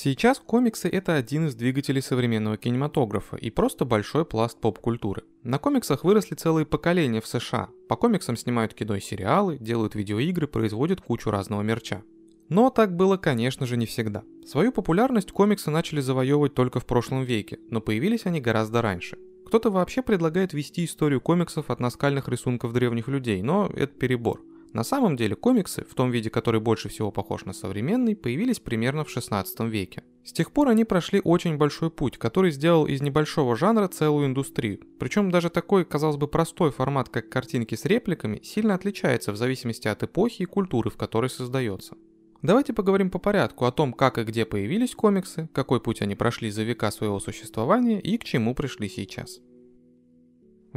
Сейчас комиксы это один из двигателей современного кинематографа и просто большой пласт поп-культуры. На комиксах выросли целые поколения в США. По комиксам снимают кино и сериалы, делают видеоигры, производят кучу разного мерча. Но так было, конечно же, не всегда. Свою популярность комиксы начали завоевывать только в прошлом веке, но появились они гораздо раньше. Кто-то вообще предлагает вести историю комиксов от наскальных рисунков древних людей, но это перебор. На самом деле комиксы, в том виде, который больше всего похож на современный, появились примерно в 16 веке. С тех пор они прошли очень большой путь, который сделал из небольшого жанра целую индустрию. Причем даже такой, казалось бы, простой формат, как картинки с репликами, сильно отличается в зависимости от эпохи и культуры, в которой создается. Давайте поговорим по порядку о том, как и где появились комиксы, какой путь они прошли за века своего существования и к чему пришли сейчас.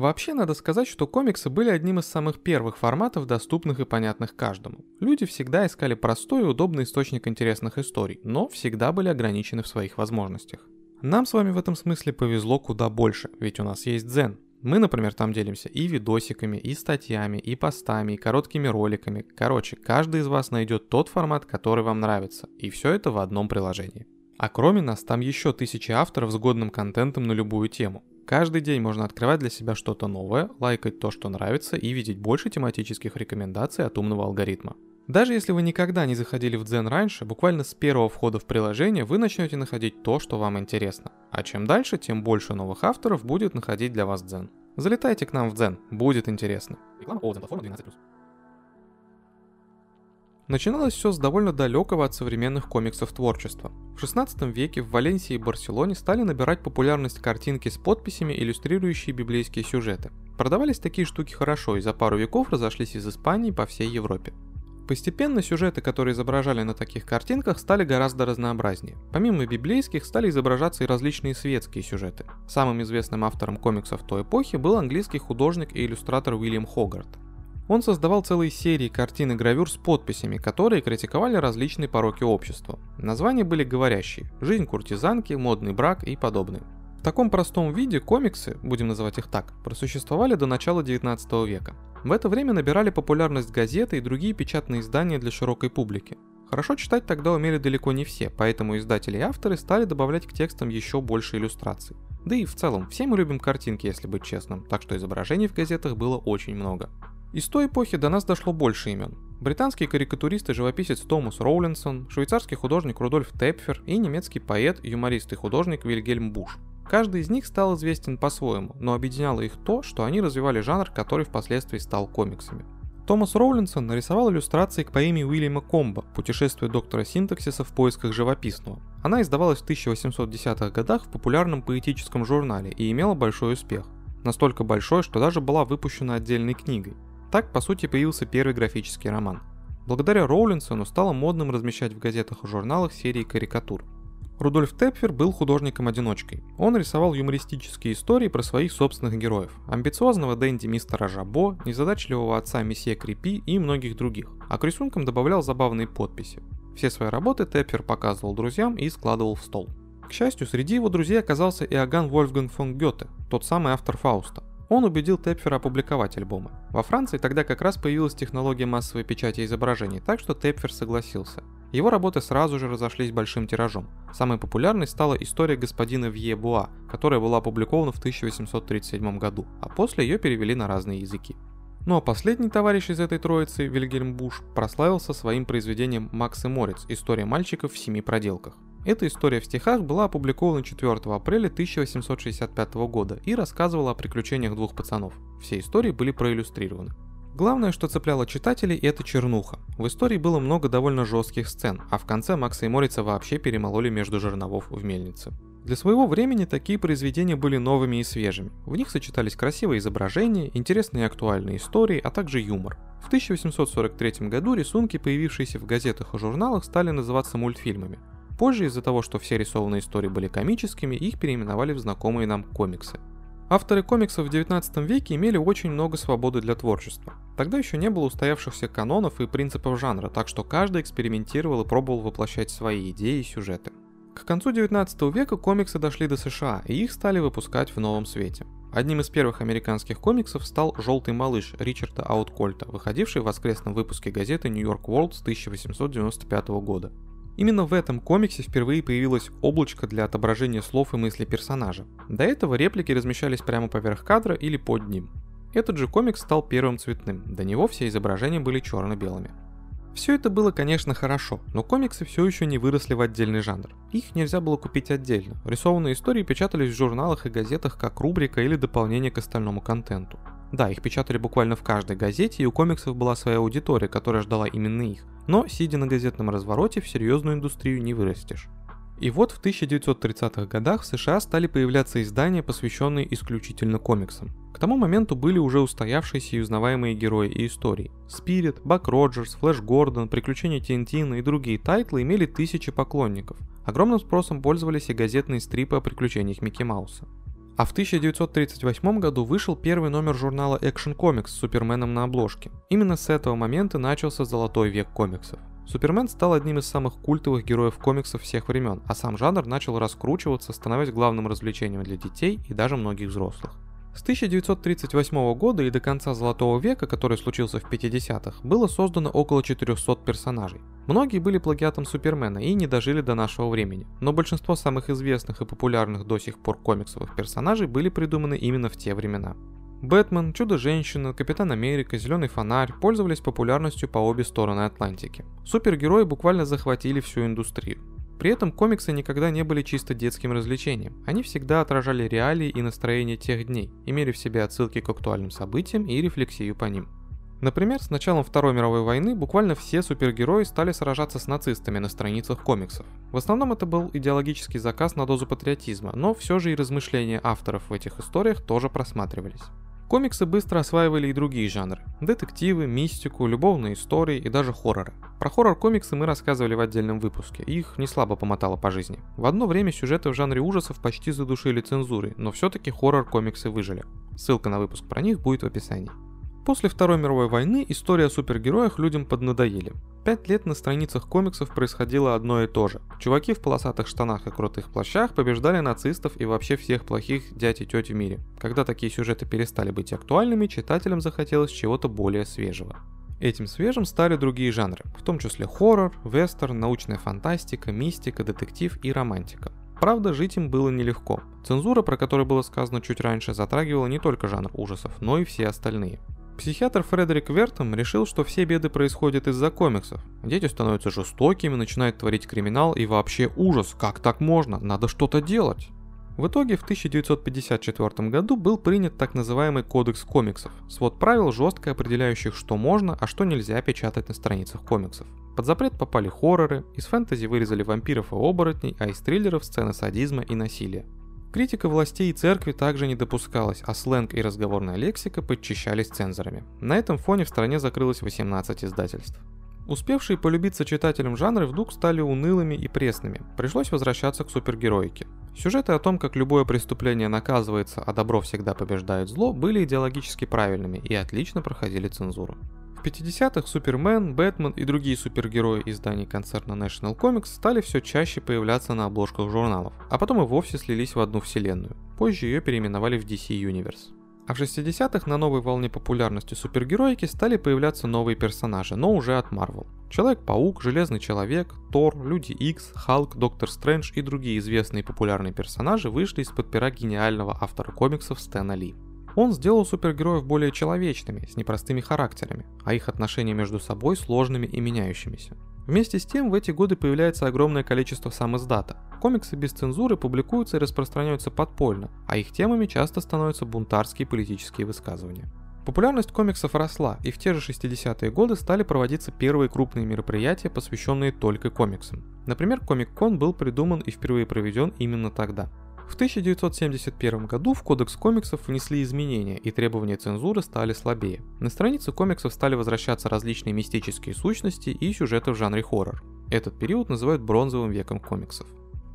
Вообще надо сказать, что комиксы были одним из самых первых форматов, доступных и понятных каждому. Люди всегда искали простой и удобный источник интересных историй, но всегда были ограничены в своих возможностях. Нам с вами в этом смысле повезло куда больше, ведь у нас есть Дзен. Мы, например, там делимся и видосиками, и статьями, и постами, и короткими роликами. Короче, каждый из вас найдет тот формат, который вам нравится, и все это в одном приложении. А кроме нас, там еще тысячи авторов с годным контентом на любую тему. Каждый день можно открывать для себя что-то новое, лайкать то, что нравится и видеть больше тематических рекомендаций от умного алгоритма. Даже если вы никогда не заходили в Дзен раньше, буквально с первого входа в приложение вы начнете находить то, что вам интересно. А чем дальше, тем больше новых авторов будет находить для вас Дзен. Залетайте к нам в Дзен, будет интересно. Реклама о платформа 12+. Начиналось все с довольно далекого от современных комиксов творчества. В 16 веке в Валенсии и Барселоне стали набирать популярность картинки с подписями, иллюстрирующие библейские сюжеты. Продавались такие штуки хорошо и за пару веков разошлись из Испании по всей Европе. Постепенно сюжеты, которые изображали на таких картинках, стали гораздо разнообразнее. Помимо библейских, стали изображаться и различные светские сюжеты. Самым известным автором комиксов той эпохи был английский художник и иллюстратор Уильям Хогарт. Он создавал целые серии картин и гравюр с подписями, которые критиковали различные пороки общества. Названия были говорящие – «Жизнь куртизанки», «Модный брак» и подобные. В таком простом виде комиксы, будем называть их так, просуществовали до начала 19 века. В это время набирали популярность газеты и другие печатные издания для широкой публики. Хорошо читать тогда умели далеко не все, поэтому издатели и авторы стали добавлять к текстам еще больше иллюстраций. Да и в целом, все мы любим картинки, если быть честным, так что изображений в газетах было очень много. Из той эпохи до нас дошло больше имен. Британский карикатурист и живописец Томас Роулинсон, швейцарский художник Рудольф Тепфер и немецкий поэт, юморист и художник Вильгельм Буш. Каждый из них стал известен по-своему, но объединяло их то, что они развивали жанр, который впоследствии стал комиксами. Томас Роулинсон нарисовал иллюстрации к поэме Уильяма Комба «Путешествие доктора синтаксиса в поисках живописного». Она издавалась в 1810-х годах в популярном поэтическом журнале и имела большой успех. Настолько большой, что даже была выпущена отдельной книгой. Так, по сути, появился первый графический роман. Благодаря Роулинсону стало модным размещать в газетах и журналах серии карикатур. Рудольф Тепфер был художником-одиночкой. Он рисовал юмористические истории про своих собственных героев. Амбициозного Дэнди мистера Жабо, незадачливого отца месье Крипи и многих других. А к рисункам добавлял забавные подписи. Все свои работы Тепфер показывал друзьям и складывал в стол. К счастью, среди его друзей оказался Иоганн Вольфганг фон Гёте, тот самый автор Фауста. Он убедил Тепфера опубликовать альбомы. Во Франции тогда как раз появилась технология массовой печати изображений, так что Тепфер согласился. Его работы сразу же разошлись большим тиражом. Самой популярной стала история господина Вье Буа, которая была опубликована в 1837 году, а после ее перевели на разные языки. Ну а последний товарищ из этой троицы, Вильгельм Буш, прославился своим произведением «Макс и Морец. История мальчиков в семи проделках». Эта история в стихах была опубликована 4 апреля 1865 года и рассказывала о приключениях двух пацанов. Все истории были проиллюстрированы. Главное, что цепляло читателей, это чернуха. В истории было много довольно жестких сцен, а в конце Макса и Морица вообще перемололи между жерновов в мельнице. Для своего времени такие произведения были новыми и свежими. В них сочетались красивые изображения, интересные и актуальные истории, а также юмор. В 1843 году рисунки, появившиеся в газетах и журналах, стали называться мультфильмами. Позже из-за того, что все рисованные истории были комическими, их переименовали в знакомые нам комиксы. Авторы комиксов в 19 веке имели очень много свободы для творчества. Тогда еще не было устоявшихся канонов и принципов жанра, так что каждый экспериментировал и пробовал воплощать свои идеи и сюжеты. К концу 19 века комиксы дошли до США, и их стали выпускать в новом свете. Одним из первых американских комиксов стал «Желтый малыш» Ричарда Ауткольта, выходивший в воскресном выпуске газеты New York World с 1895 года. Именно в этом комиксе впервые появилось облачко для отображения слов и мыслей персонажа. До этого реплики размещались прямо поверх кадра или под ним. Этот же комикс стал первым цветным, до него все изображения были черно-белыми. Все это было, конечно, хорошо, но комиксы все еще не выросли в отдельный жанр. Их нельзя было купить отдельно. Рисованные истории печатались в журналах и газетах как рубрика или дополнение к остальному контенту. Да, их печатали буквально в каждой газете, и у комиксов была своя аудитория, которая ждала именно их. Но, сидя на газетном развороте, в серьезную индустрию не вырастешь. И вот в 1930-х годах в США стали появляться издания, посвященные исключительно комиксам. К тому моменту были уже устоявшиеся и узнаваемые герои и истории. Спирит, Бак Роджерс, Флэш Гордон, Приключения Тинтина и другие тайтлы имели тысячи поклонников. Огромным спросом пользовались и газетные стрипы о приключениях Микки Мауса. А в 1938 году вышел первый номер журнала Action Comics с Суперменом на обложке. Именно с этого момента начался золотой век комиксов. Супермен стал одним из самых культовых героев комиксов всех времен, а сам жанр начал раскручиваться, становясь главным развлечением для детей и даже многих взрослых. С 1938 года и до конца Золотого века, который случился в 50-х, было создано около 400 персонажей. Многие были плагиатом Супермена и не дожили до нашего времени, но большинство самых известных и популярных до сих пор комиксовых персонажей были придуманы именно в те времена. Бэтмен, Чудо-женщина, Капитан Америка, Зеленый фонарь пользовались популярностью по обе стороны Атлантики. Супергерои буквально захватили всю индустрию. При этом комиксы никогда не были чисто детским развлечением. Они всегда отражали реалии и настроение тех дней, имели в себе отсылки к актуальным событиям и рефлексию по ним. Например, с началом Второй мировой войны буквально все супергерои стали сражаться с нацистами на страницах комиксов. В основном это был идеологический заказ на дозу патриотизма, но все же и размышления авторов в этих историях тоже просматривались. Комиксы быстро осваивали и другие жанры. Детективы, мистику, любовные истории и даже хорроры. Про хоррор-комиксы мы рассказывали в отдельном выпуске, их не слабо помотало по жизни. В одно время сюжеты в жанре ужасов почти задушили цензурой, но все-таки хоррор-комиксы выжили. Ссылка на выпуск про них будет в описании. После Второй мировой войны история о супергероях людям поднадоели. Пять лет на страницах комиксов происходило одно и то же. Чуваки в полосатых штанах и крутых плащах побеждали нацистов и вообще всех плохих дядь и теть в мире. Когда такие сюжеты перестали быть актуальными, читателям захотелось чего-то более свежего. Этим свежим стали другие жанры, в том числе хоррор, вестерн, научная фантастика, мистика, детектив и романтика. Правда, жить им было нелегко. Цензура, про которую было сказано чуть раньше, затрагивала не только жанр ужасов, но и все остальные. Психиатр Фредерик Вертом решил, что все беды происходят из-за комиксов. Дети становятся жестокими, начинают творить криминал и вообще ужас, как так можно, надо что-то делать. В итоге в 1954 году был принят так называемый Кодекс комиксов, свод правил, жестко определяющих, что можно, а что нельзя печатать на страницах комиксов. Под запрет попали хорроры, из фэнтези вырезали вампиров и оборотней, а из триллеров сцены садизма и насилия. Критика властей и церкви также не допускалась, а сленг и разговорная лексика подчищались цензорами. На этом фоне в стране закрылось 18 издательств. Успевшие полюбиться читателям жанры вдруг стали унылыми и пресными. Пришлось возвращаться к супергероике. Сюжеты о том, как любое преступление наказывается, а добро всегда побеждает зло, были идеологически правильными и отлично проходили цензуру. В 50-х Супермен, Бэтмен и другие супергерои изданий концерна National Comics стали все чаще появляться на обложках журналов, а потом и вовсе слились в одну вселенную. Позже ее переименовали в DC Universe. А в 60-х на новой волне популярности супергероики стали появляться новые персонажи, но уже от Marvel. Человек-паук, Железный Человек, Тор, Люди Икс, Халк, Доктор Стрэндж и другие известные популярные персонажи вышли из-под пера гениального автора комиксов Стэна Ли. Он сделал супергероев более человечными, с непростыми характерами, а их отношения между собой сложными и меняющимися. Вместе с тем в эти годы появляется огромное количество самоиздата. Комиксы без цензуры публикуются и распространяются подпольно, а их темами часто становятся бунтарские политические высказывания. Популярность комиксов росла, и в те же 60-е годы стали проводиться первые крупные мероприятия, посвященные только комиксам. Например, Комик-кон был придуман и впервые проведен именно тогда. В 1971 году в Кодекс комиксов внесли изменения, и требования цензуры стали слабее. На странице комиксов стали возвращаться различные мистические сущности и сюжеты в жанре хоррор. Этот период называют бронзовым веком комиксов.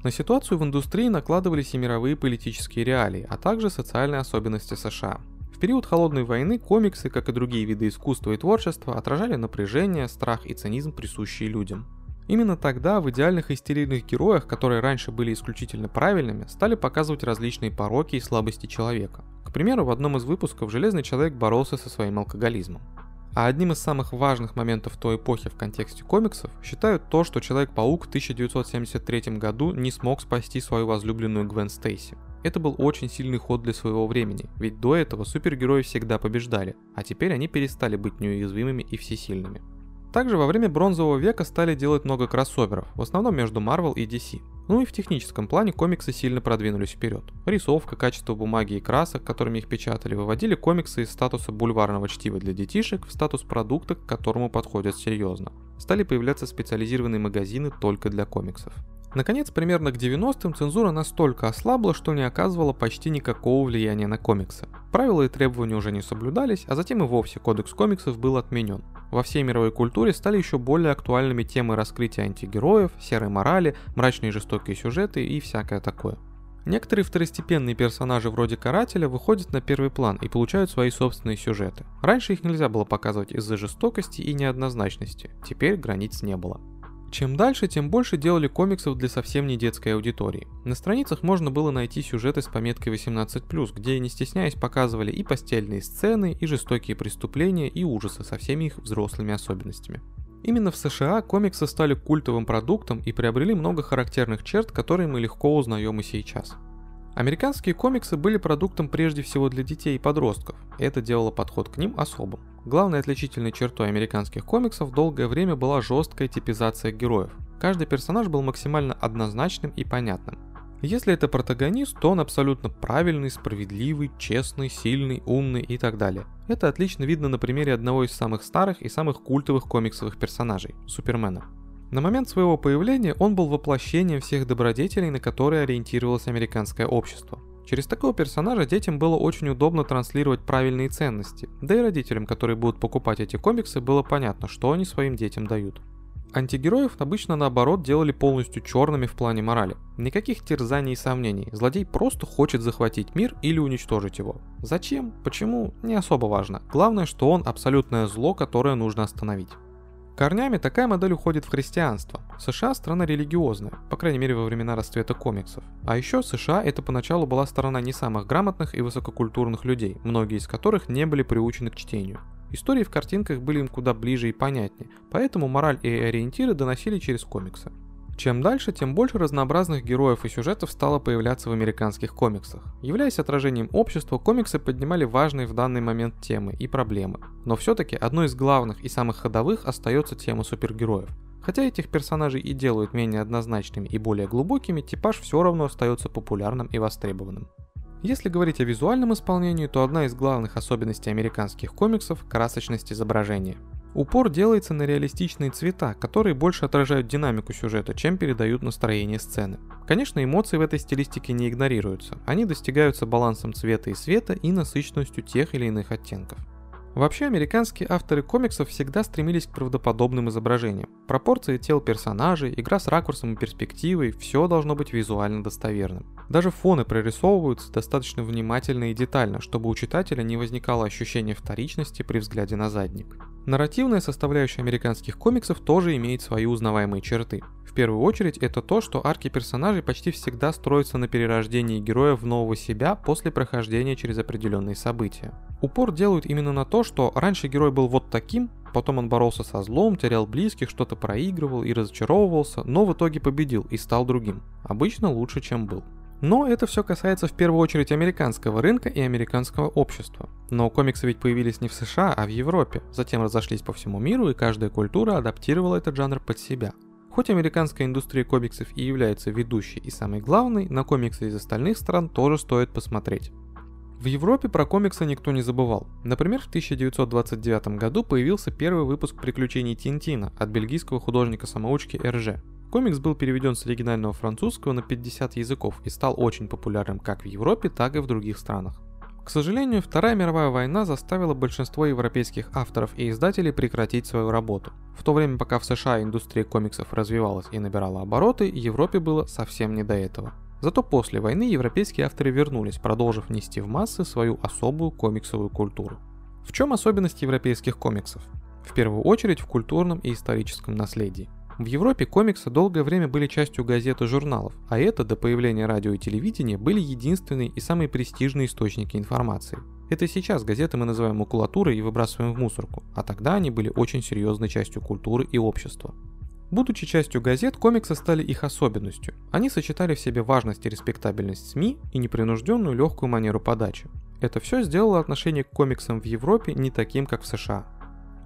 На ситуацию в индустрии накладывались и мировые политические реалии, а также социальные особенности США. В период Холодной войны комиксы, как и другие виды искусства и творчества, отражали напряжение, страх и цинизм, присущие людям. Именно тогда в идеальных и стерильных героях, которые раньше были исключительно правильными, стали показывать различные пороки и слабости человека. К примеру, в одном из выпусков Железный Человек боролся со своим алкоголизмом. А одним из самых важных моментов той эпохи в контексте комиксов считают то, что Человек-паук в 1973 году не смог спасти свою возлюбленную Гвен Стейси. Это был очень сильный ход для своего времени, ведь до этого супергерои всегда побеждали, а теперь они перестали быть неуязвимыми и всесильными. Также во время бронзового века стали делать много кроссоверов, в основном между Marvel и DC. Ну и в техническом плане комиксы сильно продвинулись вперед. Рисовка, качество бумаги и красок, которыми их печатали, выводили комиксы из статуса бульварного чтива для детишек в статус продукта, к которому подходят серьезно. Стали появляться специализированные магазины только для комиксов. Наконец, примерно к 90-м цензура настолько ослабла, что не оказывала почти никакого влияния на комиксы. Правила и требования уже не соблюдались, а затем и вовсе кодекс комиксов был отменен. Во всей мировой культуре стали еще более актуальными темы раскрытия антигероев, серой морали, мрачные жестокие сюжеты и всякое такое. Некоторые второстепенные персонажи вроде Карателя выходят на первый план и получают свои собственные сюжеты. Раньше их нельзя было показывать из-за жестокости и неоднозначности, теперь границ не было. Чем дальше, тем больше делали комиксов для совсем не детской аудитории. На страницах можно было найти сюжеты с пометкой 18+, где, не стесняясь, показывали и постельные сцены, и жестокие преступления, и ужасы со всеми их взрослыми особенностями. Именно в США комиксы стали культовым продуктом и приобрели много характерных черт, которые мы легко узнаем и сейчас. Американские комиксы были продуктом прежде всего для детей и подростков, и это делало подход к ним особым. Главной отличительной чертой американских комиксов долгое время была жесткая типизация героев. Каждый персонаж был максимально однозначным и понятным. Если это протагонист, то он абсолютно правильный, справедливый, честный, сильный, умный и так далее. Это отлично видно на примере одного из самых старых и самых культовых комиксовых персонажей – Супермена. На момент своего появления он был воплощением всех добродетелей, на которые ориентировалось американское общество. Через такого персонажа детям было очень удобно транслировать правильные ценности, да и родителям, которые будут покупать эти комиксы, было понятно, что они своим детям дают. Антигероев обычно наоборот делали полностью черными в плане морали. Никаких терзаний и сомнений. Злодей просто хочет захватить мир или уничтожить его. Зачем? Почему? Не особо важно. Главное, что он абсолютное зло, которое нужно остановить. Корнями такая модель уходит в христианство. США страна религиозная, по крайней мере во времена расцвета комиксов. А еще США это поначалу была страна не самых грамотных и высококультурных людей, многие из которых не были приучены к чтению. Истории в картинках были им куда ближе и понятнее, поэтому мораль и ориентиры доносили через комиксы. Чем дальше, тем больше разнообразных героев и сюжетов стало появляться в американских комиксах. Являясь отражением общества, комиксы поднимали важные в данный момент темы и проблемы. Но все-таки одной из главных и самых ходовых остается тема супергероев. Хотя этих персонажей и делают менее однозначными и более глубокими, типаж все равно остается популярным и востребованным. Если говорить о визуальном исполнении, то одна из главных особенностей американских комиксов – красочность изображения. Упор делается на реалистичные цвета, которые больше отражают динамику сюжета, чем передают настроение сцены. Конечно, эмоции в этой стилистике не игнорируются. Они достигаются балансом цвета и света и насыщенностью тех или иных оттенков. Вообще, американские авторы комиксов всегда стремились к правдоподобным изображениям. Пропорции тел персонажей, игра с ракурсом и перспективой – все должно быть визуально достоверным. Даже фоны прорисовываются достаточно внимательно и детально, чтобы у читателя не возникало ощущения вторичности при взгляде на задник. Нарративная составляющая американских комиксов тоже имеет свои узнаваемые черты. В первую очередь это то, что арки персонажей почти всегда строятся на перерождении героя в нового себя после прохождения через определенные события. Упор делают именно на то, что раньше герой был вот таким, потом он боролся со злом, терял близких, что-то проигрывал и разочаровывался, но в итоге победил и стал другим. Обычно лучше, чем был. Но это все касается в первую очередь американского рынка и американского общества. Но комиксы ведь появились не в США, а в Европе, затем разошлись по всему миру, и каждая культура адаптировала этот жанр под себя. Хоть американская индустрия комиксов и является ведущей и самой главной, на комиксы из остальных стран тоже стоит посмотреть. В Европе про комиксы никто не забывал. Например, в 1929 году появился первый выпуск «Приключений Тинтина» от бельгийского художника-самоучки Эрже. Комикс был переведен с оригинального французского на 50 языков и стал очень популярным как в Европе, так и в других странах. К сожалению, Вторая мировая война заставила большинство европейских авторов и издателей прекратить свою работу. В то время, пока в США индустрия комиксов развивалась и набирала обороты, Европе было совсем не до этого. Зато после войны европейские авторы вернулись, продолжив нести в массы свою особую комиксовую культуру. В чем особенность европейских комиксов? В первую очередь в культурном и историческом наследии. В Европе комиксы долгое время были частью газет и журналов, а это до появления радио и телевидения были единственные и самые престижные источники информации. Это сейчас газеты мы называем макулатурой и выбрасываем в мусорку, а тогда они были очень серьезной частью культуры и общества. Будучи частью газет, комиксы стали их особенностью. Они сочетали в себе важность и респектабельность СМИ и непринужденную легкую манеру подачи. Это все сделало отношение к комиксам в Европе не таким, как в США.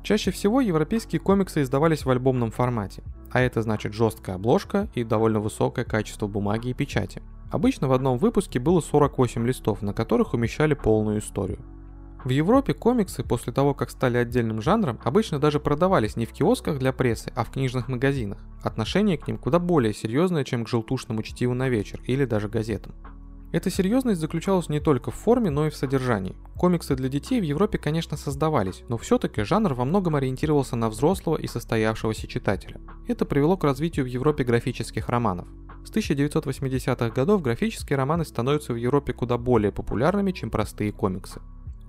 Чаще всего европейские комиксы издавались в альбомном формате, а это значит жесткая обложка и довольно высокое качество бумаги и печати. Обычно в одном выпуске было 48 листов, на которых умещали полную историю. В Европе комиксы после того, как стали отдельным жанром, обычно даже продавались не в киосках для прессы, а в книжных магазинах. Отношение к ним куда более серьезное, чем к желтушному чтиву на вечер или даже газетам. Эта серьезность заключалась не только в форме, но и в содержании. Комиксы для детей в Европе, конечно, создавались, но все-таки жанр во многом ориентировался на взрослого и состоявшегося читателя. Это привело к развитию в Европе графических романов. С 1980-х годов графические романы становятся в Европе куда более популярными, чем простые комиксы.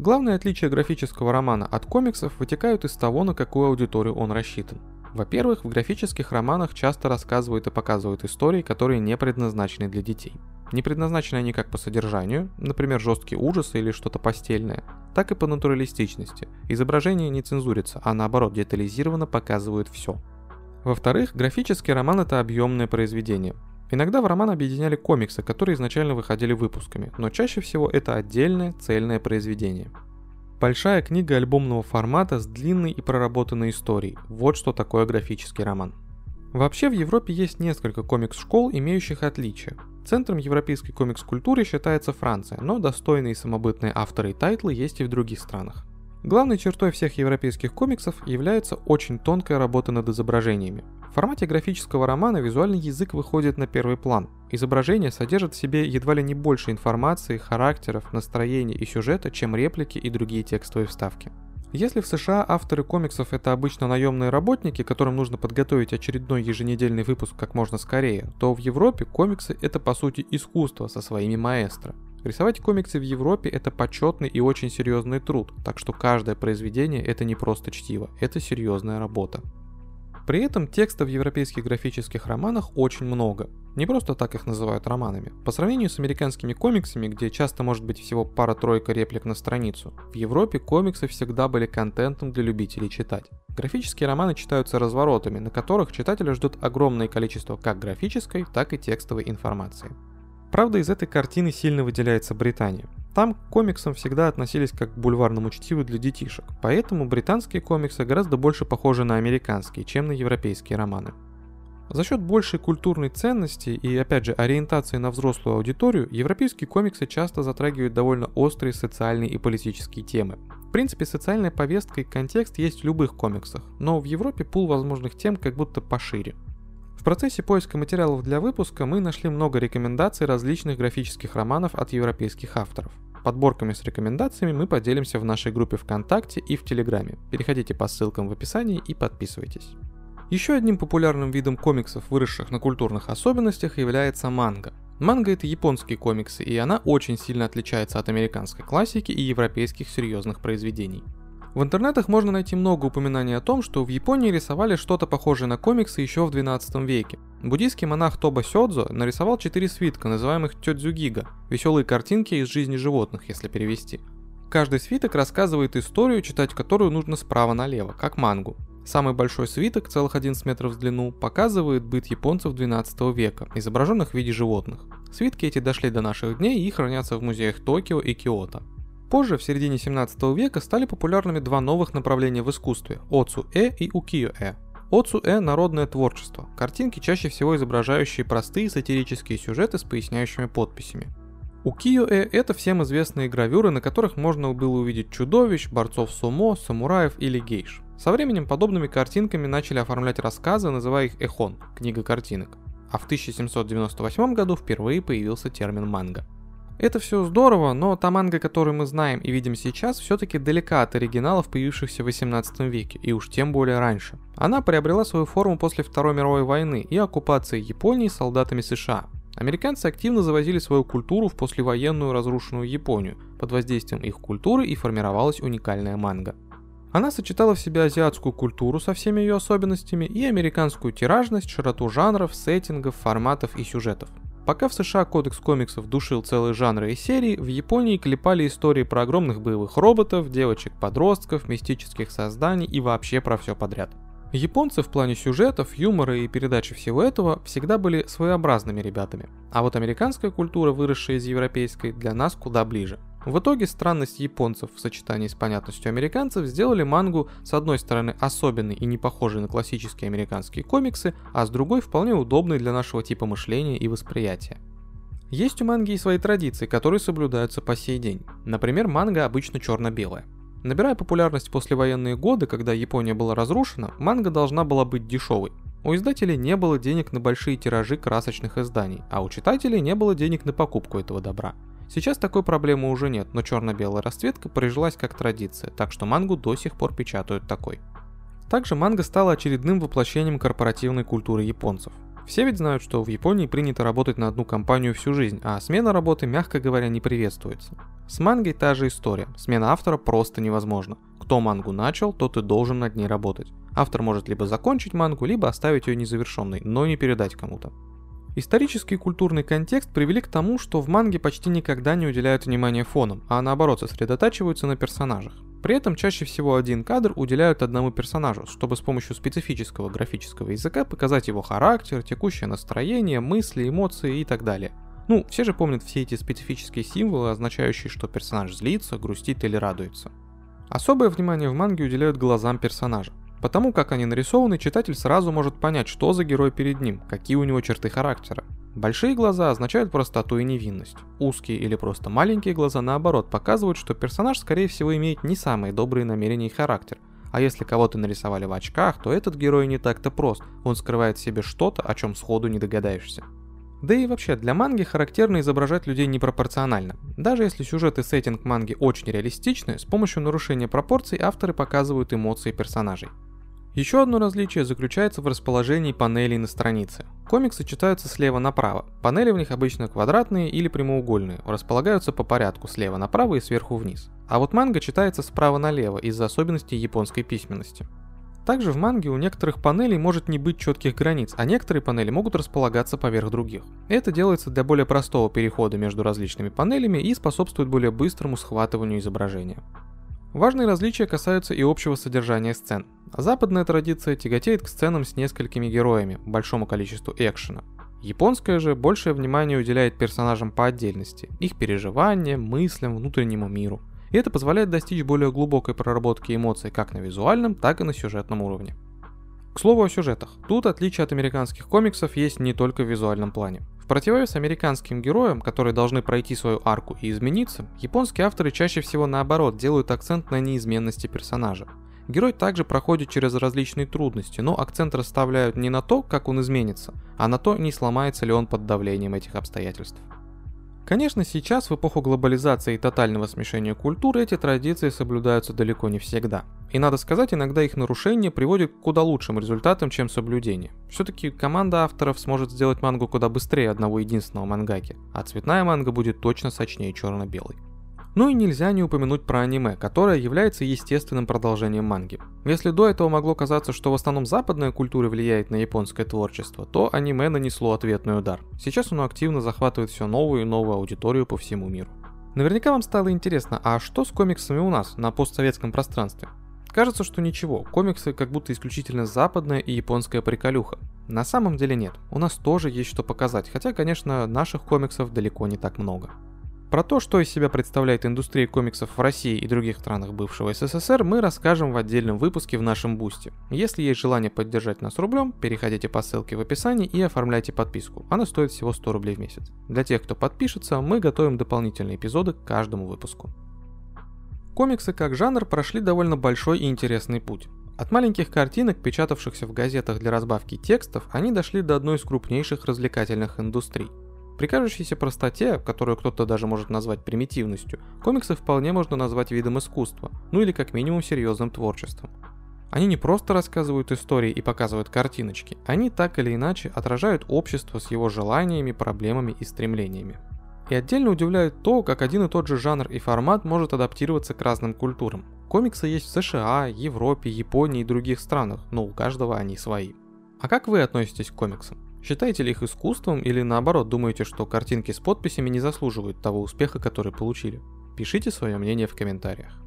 Главное отличие графического романа от комиксов вытекают из того, на какую аудиторию он рассчитан. Во-первых, в графических романах часто рассказывают и показывают истории, которые не предназначены для детей. Не предназначены они как по содержанию, например, жесткие ужасы или что-то постельное, так и по натуралистичности. Изображение не цензурится, а наоборот детализированно показывают все. Во-вторых, графический роман это объемное произведение. Иногда в роман объединяли комиксы, которые изначально выходили выпусками, но чаще всего это отдельное цельное произведение. Большая книга альбомного формата с длинной и проработанной историей. Вот что такое графический роман. Вообще в Европе есть несколько комикс-школ, имеющих отличия. Центром европейской комикс-культуры считается Франция, но достойные самобытные авторы и тайтлы есть и в других странах. Главной чертой всех европейских комиксов является очень тонкая работа над изображениями. В формате графического романа визуальный язык выходит на первый план. Изображение содержит в себе едва ли не больше информации, характеров, настроения и сюжета, чем реплики и другие текстовые вставки. Если в США авторы комиксов это обычно наемные работники, которым нужно подготовить очередной еженедельный выпуск как можно скорее, то в Европе комиксы это по сути искусство со своими маэстро. Рисовать комиксы в Европе это почетный и очень серьезный труд, так что каждое произведение это не просто чтиво, это серьезная работа. При этом текста в европейских графических романах очень много. Не просто так их называют романами. По сравнению с американскими комиксами, где часто может быть всего пара-тройка реплик на страницу, в Европе комиксы всегда были контентом для любителей читать. Графические романы читаются разворотами, на которых читателя ждет огромное количество как графической, так и текстовой информации. Правда, из этой картины сильно выделяется Британия. Там к комиксам всегда относились как к бульварному чтиву для детишек, поэтому британские комиксы гораздо больше похожи на американские, чем на европейские романы. За счет большей культурной ценности и, опять же, ориентации на взрослую аудиторию, европейские комиксы часто затрагивают довольно острые социальные и политические темы. В принципе, социальная повестка и контекст есть в любых комиксах, но в Европе пул возможных тем как будто пошире. В процессе поиска материалов для выпуска мы нашли много рекомендаций различных графических романов от европейских авторов. Подборками с рекомендациями мы поделимся в нашей группе ВКонтакте и в Телеграме. Переходите по ссылкам в описании и подписывайтесь. Еще одним популярным видом комиксов, выросших на культурных особенностях, является манга. Манга это японские комиксы, и она очень сильно отличается от американской классики и европейских серьезных произведений. В интернетах можно найти много упоминаний о том, что в Японии рисовали что-то похожее на комиксы еще в 12 веке. Буддийский монах Тоба Сёдзо нарисовал четыре свитка, называемых Тёдзюгига, веселые картинки из жизни животных, если перевести. Каждый свиток рассказывает историю, читать которую нужно справа налево, как мангу. Самый большой свиток, целых 11 метров в длину, показывает быт японцев 12 века, изображенных в виде животных. Свитки эти дошли до наших дней и хранятся в музеях Токио и Киото. Позже, в середине 17 века, стали популярными два новых направления в искусстве – Оцу-э и Укиё-э. Оцу-э – народное творчество, картинки, чаще всего изображающие простые сатирические сюжеты с поясняющими подписями. Укиё-э – это всем известные гравюры, на которых можно было увидеть чудовищ, борцов сумо, самураев или гейш. Со временем подобными картинками начали оформлять рассказы, называя их эхон – книга картинок. А в 1798 году впервые появился термин манга. Это все здорово, но та манга, которую мы знаем и видим сейчас, все-таки далека от оригиналов, появившихся в 18 веке, и уж тем более раньше. Она приобрела свою форму после Второй мировой войны и оккупации Японии солдатами США. Американцы активно завозили свою культуру в послевоенную разрушенную Японию. Под воздействием их культуры и формировалась уникальная манга. Она сочетала в себе азиатскую культуру со всеми ее особенностями и американскую тиражность, широту жанров, сеттингов, форматов и сюжетов. Пока в США кодекс комиксов душил целые жанры и серии, в Японии клепали истории про огромных боевых роботов, девочек-подростков, мистических созданий и вообще про все подряд. Японцы в плане сюжетов, юмора и передачи всего этого всегда были своеобразными ребятами, а вот американская культура, выросшая из европейской, для нас куда ближе – в итоге странность японцев в сочетании с понятностью американцев сделали мангу с одной стороны особенной и не похожей на классические американские комиксы, а с другой вполне удобной для нашего типа мышления и восприятия. Есть у манги и свои традиции, которые соблюдаются по сей день. Например, манга обычно черно-белая. Набирая популярность в послевоенные годы, когда Япония была разрушена, манга должна была быть дешевой. У издателей не было денег на большие тиражи красочных изданий, а у читателей не было денег на покупку этого добра – Сейчас такой проблемы уже нет, но черно-белая расцветка прижилась как традиция, так что мангу до сих пор печатают такой. Также манга стала очередным воплощением корпоративной культуры японцев. Все ведь знают, что в Японии принято работать на одну компанию всю жизнь, а смена работы, мягко говоря, не приветствуется. С мангой та же история, смена автора просто невозможна. Кто мангу начал, тот и должен над ней работать. Автор может либо закончить мангу, либо оставить ее незавершенной, но не передать кому-то. Исторический и культурный контекст привели к тому, что в манге почти никогда не уделяют внимания фонам, а наоборот сосредотачиваются на персонажах. При этом чаще всего один кадр уделяют одному персонажу, чтобы с помощью специфического графического языка показать его характер, текущее настроение, мысли, эмоции и так далее. Ну, все же помнят все эти специфические символы, означающие, что персонаж злится, грустит или радуется. Особое внимание в манге уделяют глазам персонажа. Потому как они нарисованы, читатель сразу может понять, что за герой перед ним, какие у него черты характера. Большие глаза означают простоту и невинность. Узкие или просто маленькие глаза наоборот показывают, что персонаж скорее всего имеет не самые добрые намерения и характер. А если кого-то нарисовали в очках, то этот герой не так-то прост, он скрывает в себе что-то, о чем сходу не догадаешься. Да и вообще, для манги характерно изображать людей непропорционально. Даже если сюжет и сеттинг манги очень реалистичны, с помощью нарушения пропорций авторы показывают эмоции персонажей. Еще одно различие заключается в расположении панелей на странице. Комиксы читаются слева направо. Панели в них обычно квадратные или прямоугольные, располагаются по порядку слева направо и сверху вниз. А вот манга читается справа налево из-за особенностей японской письменности. Также в манге у некоторых панелей может не быть четких границ, а некоторые панели могут располагаться поверх других. Это делается для более простого перехода между различными панелями и способствует более быстрому схватыванию изображения. Важные различия касаются и общего содержания сцен. Западная традиция тяготеет к сценам с несколькими героями, большому количеству экшена. Японская же большее внимание уделяет персонажам по отдельности, их переживаниям, мыслям, внутреннему миру. И это позволяет достичь более глубокой проработки эмоций как на визуальном, так и на сюжетном уровне. К слову о сюжетах. Тут отличие от американских комиксов есть не только в визуальном плане. В противовес американским героям, которые должны пройти свою арку и измениться, японские авторы чаще всего наоборот делают акцент на неизменности персонажа. Герой также проходит через различные трудности, но акцент расставляют не на то, как он изменится, а на то, не сломается ли он под давлением этих обстоятельств. Конечно, сейчас, в эпоху глобализации и тотального смешения культур, эти традиции соблюдаются далеко не всегда. И надо сказать, иногда их нарушение приводит к куда лучшим результатам, чем соблюдение. Все-таки команда авторов сможет сделать мангу куда быстрее одного единственного мангаки, а цветная манга будет точно сочнее черно-белой. Ну и нельзя не упомянуть про аниме, которое является естественным продолжением манги. Если до этого могло казаться, что в основном западная культура влияет на японское творчество, то аниме нанесло ответный удар. Сейчас оно активно захватывает все новую и новую аудиторию по всему миру. Наверняка вам стало интересно, а что с комиксами у нас на постсоветском пространстве? Кажется, что ничего, комиксы как будто исключительно западная и японская приколюха. На самом деле нет, у нас тоже есть что показать, хотя, конечно, наших комиксов далеко не так много. Про то, что из себя представляет индустрия комиксов в России и других странах бывшего СССР, мы расскажем в отдельном выпуске в нашем бусте. Если есть желание поддержать нас рублем, переходите по ссылке в описании и оформляйте подписку. Она стоит всего 100 рублей в месяц. Для тех, кто подпишется, мы готовим дополнительные эпизоды к каждому выпуску. Комиксы как жанр прошли довольно большой и интересный путь. От маленьких картинок, печатавшихся в газетах для разбавки текстов, они дошли до одной из крупнейших развлекательных индустрий – при кажущейся простоте, которую кто-то даже может назвать примитивностью, комиксы вполне можно назвать видом искусства, ну или как минимум серьезным творчеством. Они не просто рассказывают истории и показывают картиночки, они так или иначе отражают общество с его желаниями, проблемами и стремлениями. И отдельно удивляет то, как один и тот же жанр и формат может адаптироваться к разным культурам. Комиксы есть в США, Европе, Японии и других странах, но у каждого они свои. А как вы относитесь к комиксам? Считаете ли их искусством или наоборот думаете, что картинки с подписями не заслуживают того успеха, который получили? Пишите свое мнение в комментариях.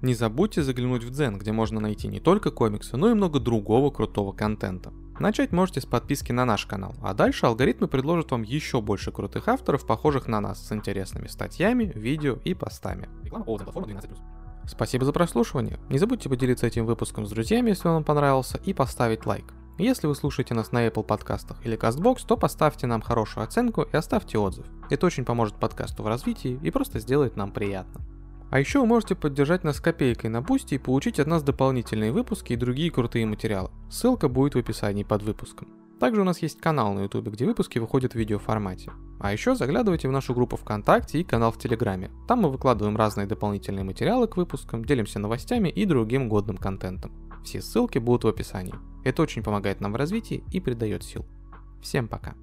Не забудьте заглянуть в Дзен, где можно найти не только комиксы, но и много другого крутого контента. Начать можете с подписки на наш канал, а дальше алгоритмы предложат вам еще больше крутых авторов, похожих на нас, с интересными статьями, видео и постами. Спасибо за прослушивание. Не забудьте поделиться этим выпуском с друзьями, если он вам понравился, и поставить лайк. Если вы слушаете нас на Apple подкастах или CastBox, то поставьте нам хорошую оценку и оставьте отзыв. Это очень поможет подкасту в развитии и просто сделает нам приятно. А еще вы можете поддержать нас копейкой на Бусти и получить от нас дополнительные выпуски и другие крутые материалы. Ссылка будет в описании под выпуском. Также у нас есть канал на YouTube, где выпуски выходят в видеоформате. А еще заглядывайте в нашу группу ВКонтакте и канал в Телеграме. Там мы выкладываем разные дополнительные материалы к выпускам, делимся новостями и другим годным контентом. Все ссылки будут в описании. Это очень помогает нам в развитии и придает сил. Всем пока.